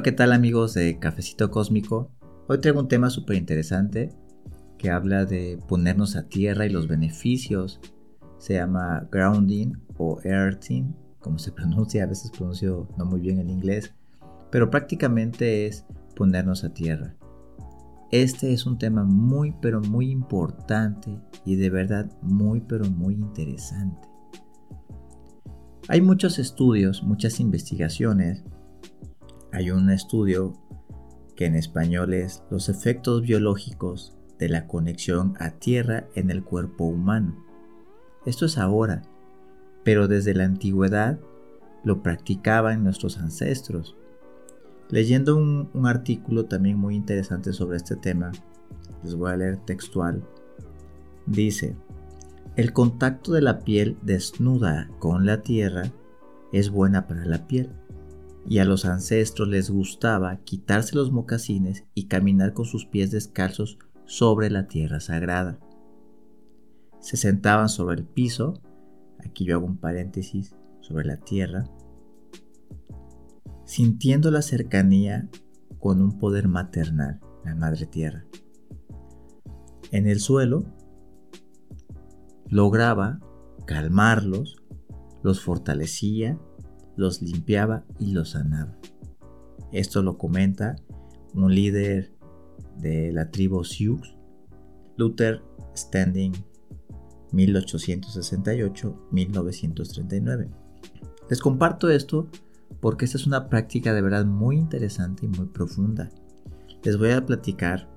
Hola, ¿qué tal amigos de Cafecito Cósmico? Hoy traigo un tema súper interesante que habla de ponernos a tierra y los beneficios. Se llama grounding o earthing, como se pronuncia, a veces pronuncio no muy bien el inglés, pero prácticamente es ponernos a tierra. Este es un tema muy pero muy importante y de verdad muy pero muy interesante. Hay muchos estudios, muchas investigaciones. Hay un estudio que en español es Los efectos biológicos de la conexión a tierra en el cuerpo humano. Esto es ahora, pero desde la antigüedad lo practicaban nuestros ancestros. Leyendo un, un, artículo también muy interesante sobre este tema, les voy a leer textual, dice, el contacto de la piel desnuda con la tierra es buena para la piel, y a los ancestros les gustaba quitarse los mocasines y caminar con sus pies descalzos sobre la tierra sagrada. Se sentaban sobre el piso, aquí yo hago un paréntesis, sobre la tierra, sintiendo la cercanía con un poder maternal, la madre tierra. En el suelo lograba calmarlos, los fortalecía, los limpiaba y los sanaba. Esto lo comenta un líder de la tribu Sioux, Luther Standing 1868-1939. Les comparto esto porque esta es una práctica de verdad muy interesante y muy profunda. Les voy a platicar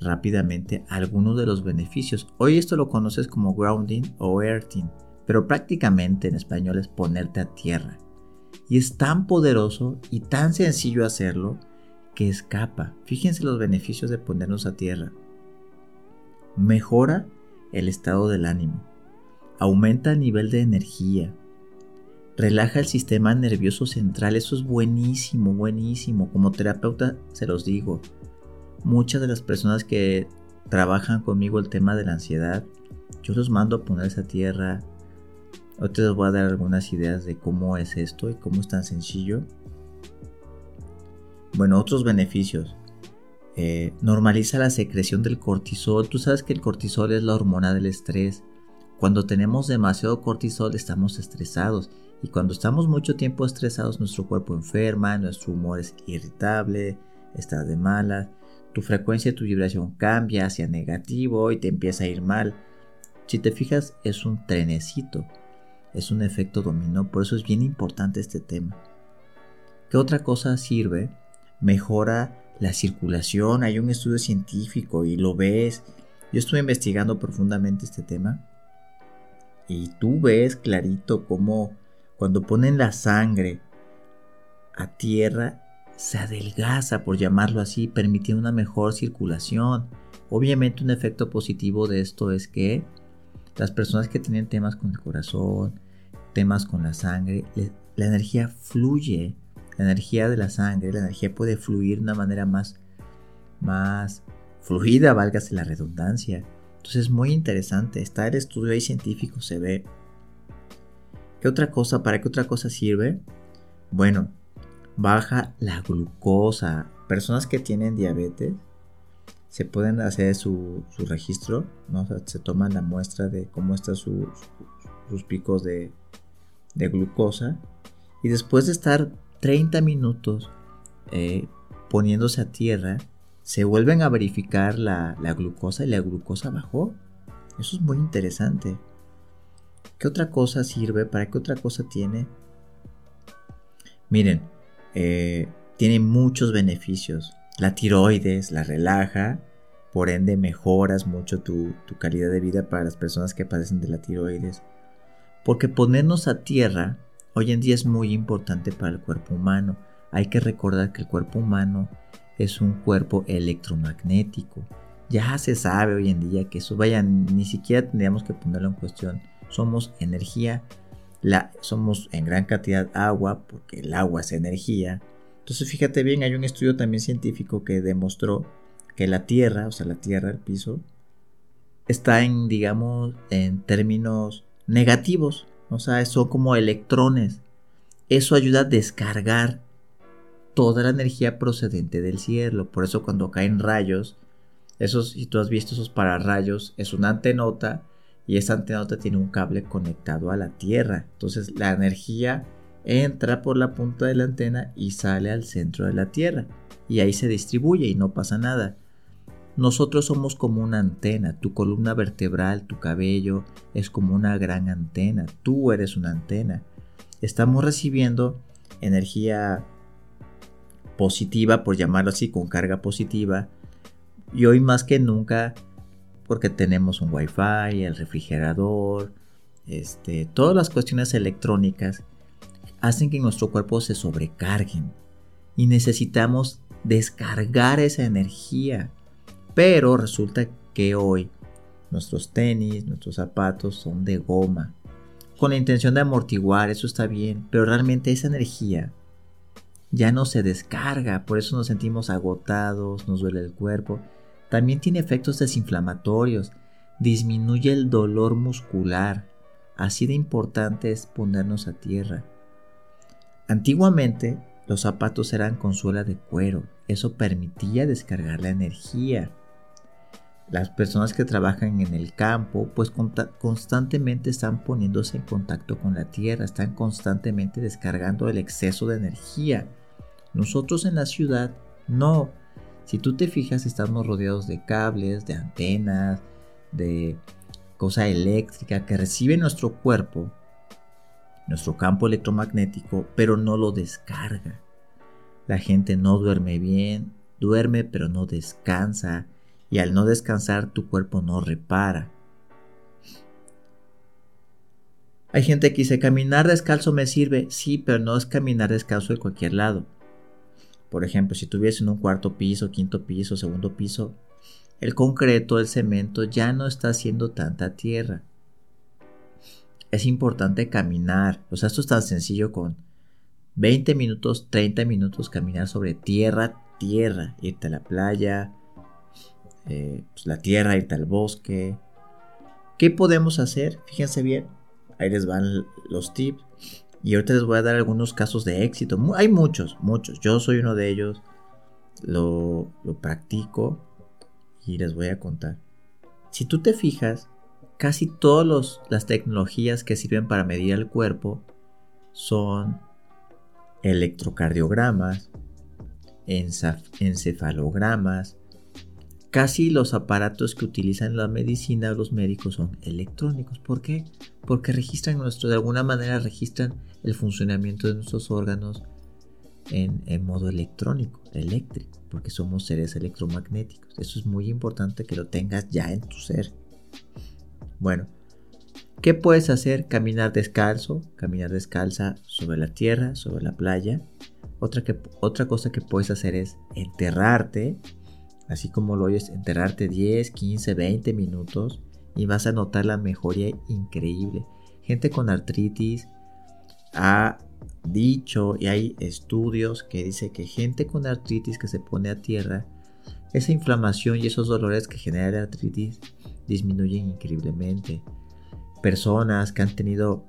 rápidamente algunos de los beneficios. Hoy esto lo conoces como grounding o earthing, pero prácticamente en español es ponerte a tierra. Y es tan poderoso y tan sencillo hacerlo que escapa. Fíjense los beneficios de ponernos a tierra. Mejora el estado del ánimo. Aumenta el nivel de energía. Relaja el sistema nervioso central. Eso es buenísimo, buenísimo. Como terapeuta se los digo muchas de las personas que trabajan conmigo el tema de la ansiedad, yo los mando a poner esa tierra. Hoy te voy a dar algunas ideas de cómo es esto y cómo es tan sencillo. Bueno, otros beneficios. Eh, normaliza la secreción del cortisol. Tú sabes que el cortisol es la hormona del estrés. Cuando tenemos demasiado cortisol estamos estresados y cuando estamos mucho tiempo estresados nuestro cuerpo enferma, nuestro humor es irritable, está de malas tu frecuencia, tu vibración cambia hacia negativo y te empieza a ir mal. Si te fijas, es un trenecito, es un efecto dominó, por eso es bien importante este tema. ¿Qué otra cosa sirve? Mejora la circulación, hay un estudio científico y lo ves. Yo estuve investigando profundamente este tema y tú ves clarito cómo cuando ponen la sangre a tierra se adelgaza, por llamarlo así, permitiendo una mejor circulación. Obviamente un efecto positivo de esto es que las personas que tienen temas con el corazón, temas con la sangre, la energía fluye, la energía de la sangre, la energía puede fluir de una manera más, más fluida, válgase la redundancia. Entonces es muy interesante, está el estudio ahí científico, se ve. ¿Qué otra cosa? ¿Para qué otra cosa sirve? Bueno, baja la glucosa. Personas que tienen diabetes se pueden hacer su, registro, ¿no? se toman la muestra de cómo están sus picos de, glucosa y después de estar 30 minutos eh, poniéndose a tierra, se vuelven a verificar la, la, glucosa y la glucosa bajó. Eso es muy interesante. ¿Qué otra cosa sirve? ¿Para qué otra cosa tiene? Miren, eh, tiene muchos beneficios. La tiroides la relaja, por ende mejoras mucho tu, calidad de vida para las personas que padecen de la tiroides. Porque ponernos a tierra hoy en día es muy importante para el cuerpo humano. Hay que recordar que el cuerpo humano es un cuerpo electromagnético. Ya se sabe hoy en día que eso, vaya, ni siquiera tendríamos que ponerlo en cuestión. Somos energía la, somos en gran cantidad agua, porque el agua es energía. Entonces fíjate bien, hay un estudio también científico que demostró que la Tierra, o sea, la Tierra, el piso, está en, digamos, en términos negativos. O sea, son como electrones. Eso ayuda a descargar toda la energía procedente del cielo. Por eso cuando caen rayos, esos, si tú has visto esos pararrayos, es una antenota y esa antenota tiene un cable conectado a la Tierra. Entonces la energía entra por la punta de la antena y sale al centro de la Tierra. Y ahí se distribuye y no pasa nada. Nosotros somos como una antena, tu columna vertebral, tu cabello es como una gran antena, tú eres una antena. Estamos recibiendo energía positiva, por llamarlo así, con carga positiva. Y hoy más que nunca, porque tenemos un wifi, el refrigerador, este, todas las cuestiones electrónicas hacen que nuestro cuerpo se sobrecarguen y necesitamos descargar esa energía. Pero resulta que hoy nuestros tenis, nuestros zapatos son de goma. Con la intención de amortiguar, eso está bien, pero realmente esa energía ya no se descarga, por eso nos sentimos agotados, nos duele el cuerpo. También tiene efectos desinflamatorios, disminuye el dolor muscular. Así de importante es ponernos a tierra. Antiguamente los zapatos eran con suela de cuero, eso permitía descargar la energía. Las personas que trabajan en el campo pues constantemente están poniéndose en contacto con la tierra, están constantemente descargando el exceso de energía. Nosotros en la ciudad no. Si tú te fijas estamos rodeados de cables, de antenas, de cosa eléctrica que recibe nuestro cuerpo nuestro campo electromagnético, pero no lo descarga. La gente no duerme bien, duerme pero no descansa, y al no descansar tu cuerpo no repara. Hay gente que dice, caminar descalzo me sirve, sí, pero no es caminar descalzo de cualquier lado. Por ejemplo, si tuviese en un cuarto piso, quinto piso, segundo piso, el concreto, el cemento ya no está haciendo tanta tierra es importante caminar. O sea, esto es tan sencillo con 20 minutos, 30 minutos caminar sobre tierra, tierra, irte a la playa, eh, pues la tierra, irte al bosque. ¿Qué podemos hacer? Fíjense bien, ahí les van los tips. Y ahorita les voy a dar algunos casos de éxito. Hay muchos, muchos. Yo soy uno de ellos. Lo, lo practico y les voy a contar. Si tú te fijas, casi todas las tecnologías que sirven para medir el cuerpo son electrocardiogramas, encefalogramas. Casi los aparatos que utilizan la medicina o los médicos son electrónicos. ¿Por qué? Porque registran nuestro, de alguna manera registran el funcionamiento de nuestros órganos en, modo electrónico, eléctrico, porque somos seres electromagnéticos. Eso es muy importante que lo tengas ya en tu ser. Bueno, ¿qué puedes hacer? Caminar descalzo, caminar descalza sobre la tierra, sobre la playa. Otra, que, otra cosa que puedes hacer es enterrarte, así como lo oyes, enterrarte 10, 15, 20 minutos y vas a notar la mejoría increíble. Gente con artritis ha dicho y hay estudios que dice que gente con artritis que se pone a tierra, esa inflamación y esos dolores que genera la artritis disminuyen increíblemente. Personas que han tenido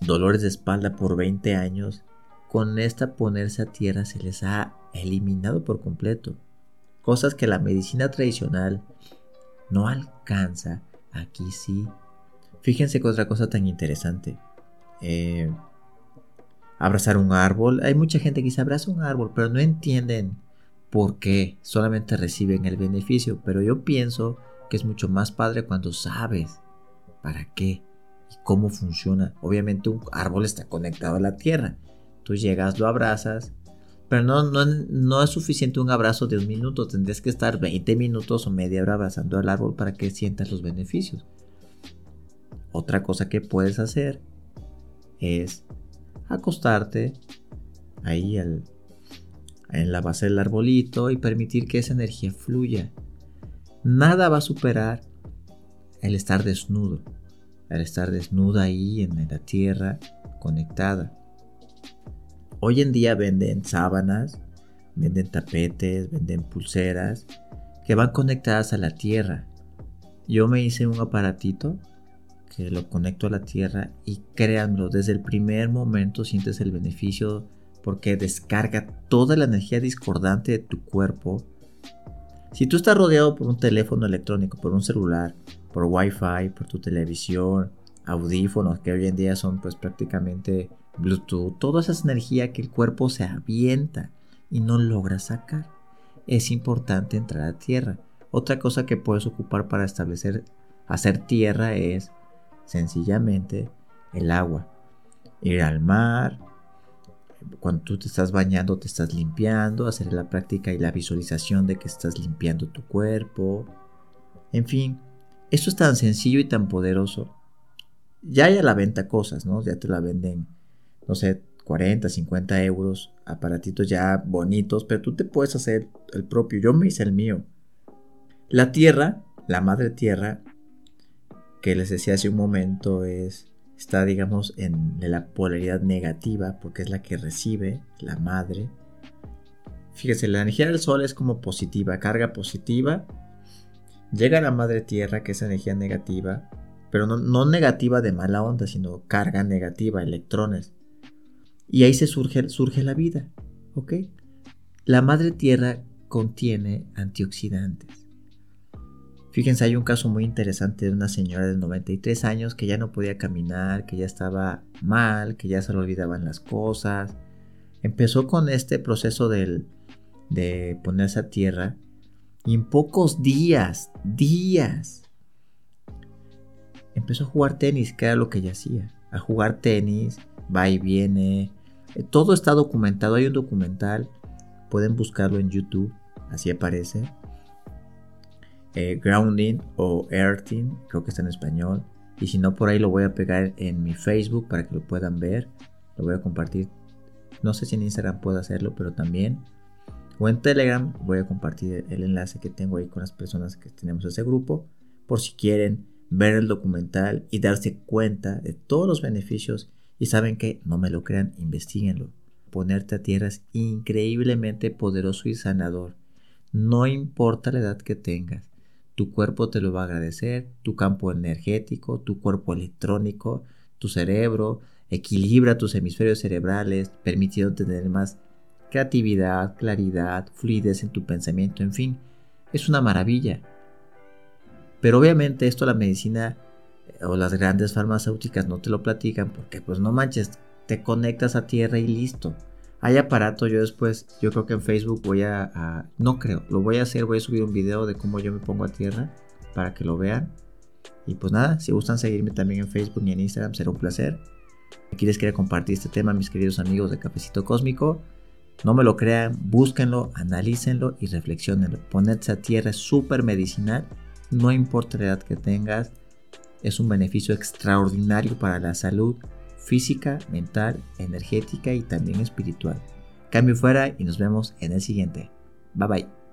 dolores de espalda por 20 años, con esta ponerse a tierra se les ha eliminado por completo. Cosas que la medicina tradicional no alcanza, aquí sí. Fíjense que otra cosa tan interesante. Eh, abrazar un árbol. Hay mucha gente que dice abraza un árbol, pero no entienden por qué. Solamente reciben el beneficio. Pero yo pienso que es mucho más padre cuando sabes para qué y cómo funciona. Obviamente un árbol está conectado a la tierra. Tú llegas, lo abrazas, pero no, es suficiente un abrazo de un minuto. Tendrías que estar 20 minutos o media hora abrazando al árbol para que sientas los beneficios. Otra cosa que puedes hacer es acostarte ahí en la base del arbolito y permitir que esa energía fluya Nada va a superar el estar desnudo, el estar desnuda ahí en la tierra, conectada. Hoy en día venden sábanas, venden tapetes, venden pulseras que van conectadas a la tierra. Yo me hice un aparatito que lo conecto a la tierra y créanlo, desde el primer momento sientes el beneficio porque descarga toda la energía discordante de tu cuerpo. Si tú estás rodeado por un teléfono electrónico, por un celular, por Wi-Fi, por tu televisión, audífonos que hoy en día son pues prácticamente Bluetooth, toda esa energía que el cuerpo se avienta y no logra sacar. Es importante entrar a tierra. Otra cosa que puedes ocupar para establecer, hacer tierra es sencillamente el agua. Ir al mar, cuando tú te estás bañando, te estás limpiando, hacer la práctica y la visualización de que estás limpiando tu cuerpo. En fin, esto es tan sencillo y tan poderoso. Ya hay a la venta cosas, ¿no? Ya te la venden, no sé, 40, 50 euros, aparatitos ya bonitos, pero tú te puedes hacer el propio. Yo me hice el mío. La tierra, la madre tierra, que les decía hace un momento, es está, digamos, en la polaridad negativa, porque es la que recibe la madre. Fíjese, la energía del sol es como positiva, carga positiva. Llega a la madre tierra, que es energía negativa, pero no, negativa de mala onda, sino carga negativa, electrones. Y ahí se surge, surge la vida, ¿ok? La madre tierra contiene antioxidantes. Fíjense, hay un caso muy interesante de una señora de 93 años que ya no podía caminar, que ya estaba mal, que ya se le olvidaban las cosas. Empezó con este proceso de ponerse a tierra y en pocos días, días, empezó a jugar tenis, que era lo que ella hacía. A jugar tenis, va y viene. Todo está documentado, hay un documental, pueden buscarlo en YouTube, así aparece eh, grounding o earthing, creo que está en español. Y si no, por ahí lo voy a pegar en mi Facebook para que lo puedan ver. Lo voy a compartir. No sé si en Instagram puedo hacerlo, pero también. O en Telegram voy a compartir el enlace que tengo ahí con las personas que tenemos ese grupo. Por si quieren ver el documental y darse cuenta de todos los beneficios. Y saben que no me lo crean, investiguenlo. Ponerte a tierra es increíblemente poderoso y sanador. No importa la edad que tengas tu cuerpo te lo va a agradecer, tu campo energético, tu cuerpo electrónico, tu cerebro, equilibra tus hemisferios cerebrales, permitiendo tener más creatividad, claridad, fluidez en tu pensamiento, en fin, es una maravilla. Pero obviamente esto la medicina o las grandes farmacéuticas no te lo platican porque pues no manches, te conectas a tierra y listo. Hay aparato, yo después, yo creo que en Facebook voy a, no creo, lo voy a hacer, voy a subir un video de cómo yo me pongo a tierra para que lo vean. Y pues nada, si gustan seguirme también en Facebook y en Instagram, será un placer. Aquí les quería compartir este tema, mis queridos amigos de Cafecito Cósmico. No me lo crean, búsquenlo, analícenlo y reflexionenlo. Ponerse a tierra es súper medicinal, no importa la edad que tengas, es un beneficio extraordinario para la salud física, mental, energética y también espiritual. Cambio fuera y nos vemos en el siguiente. Bye bye.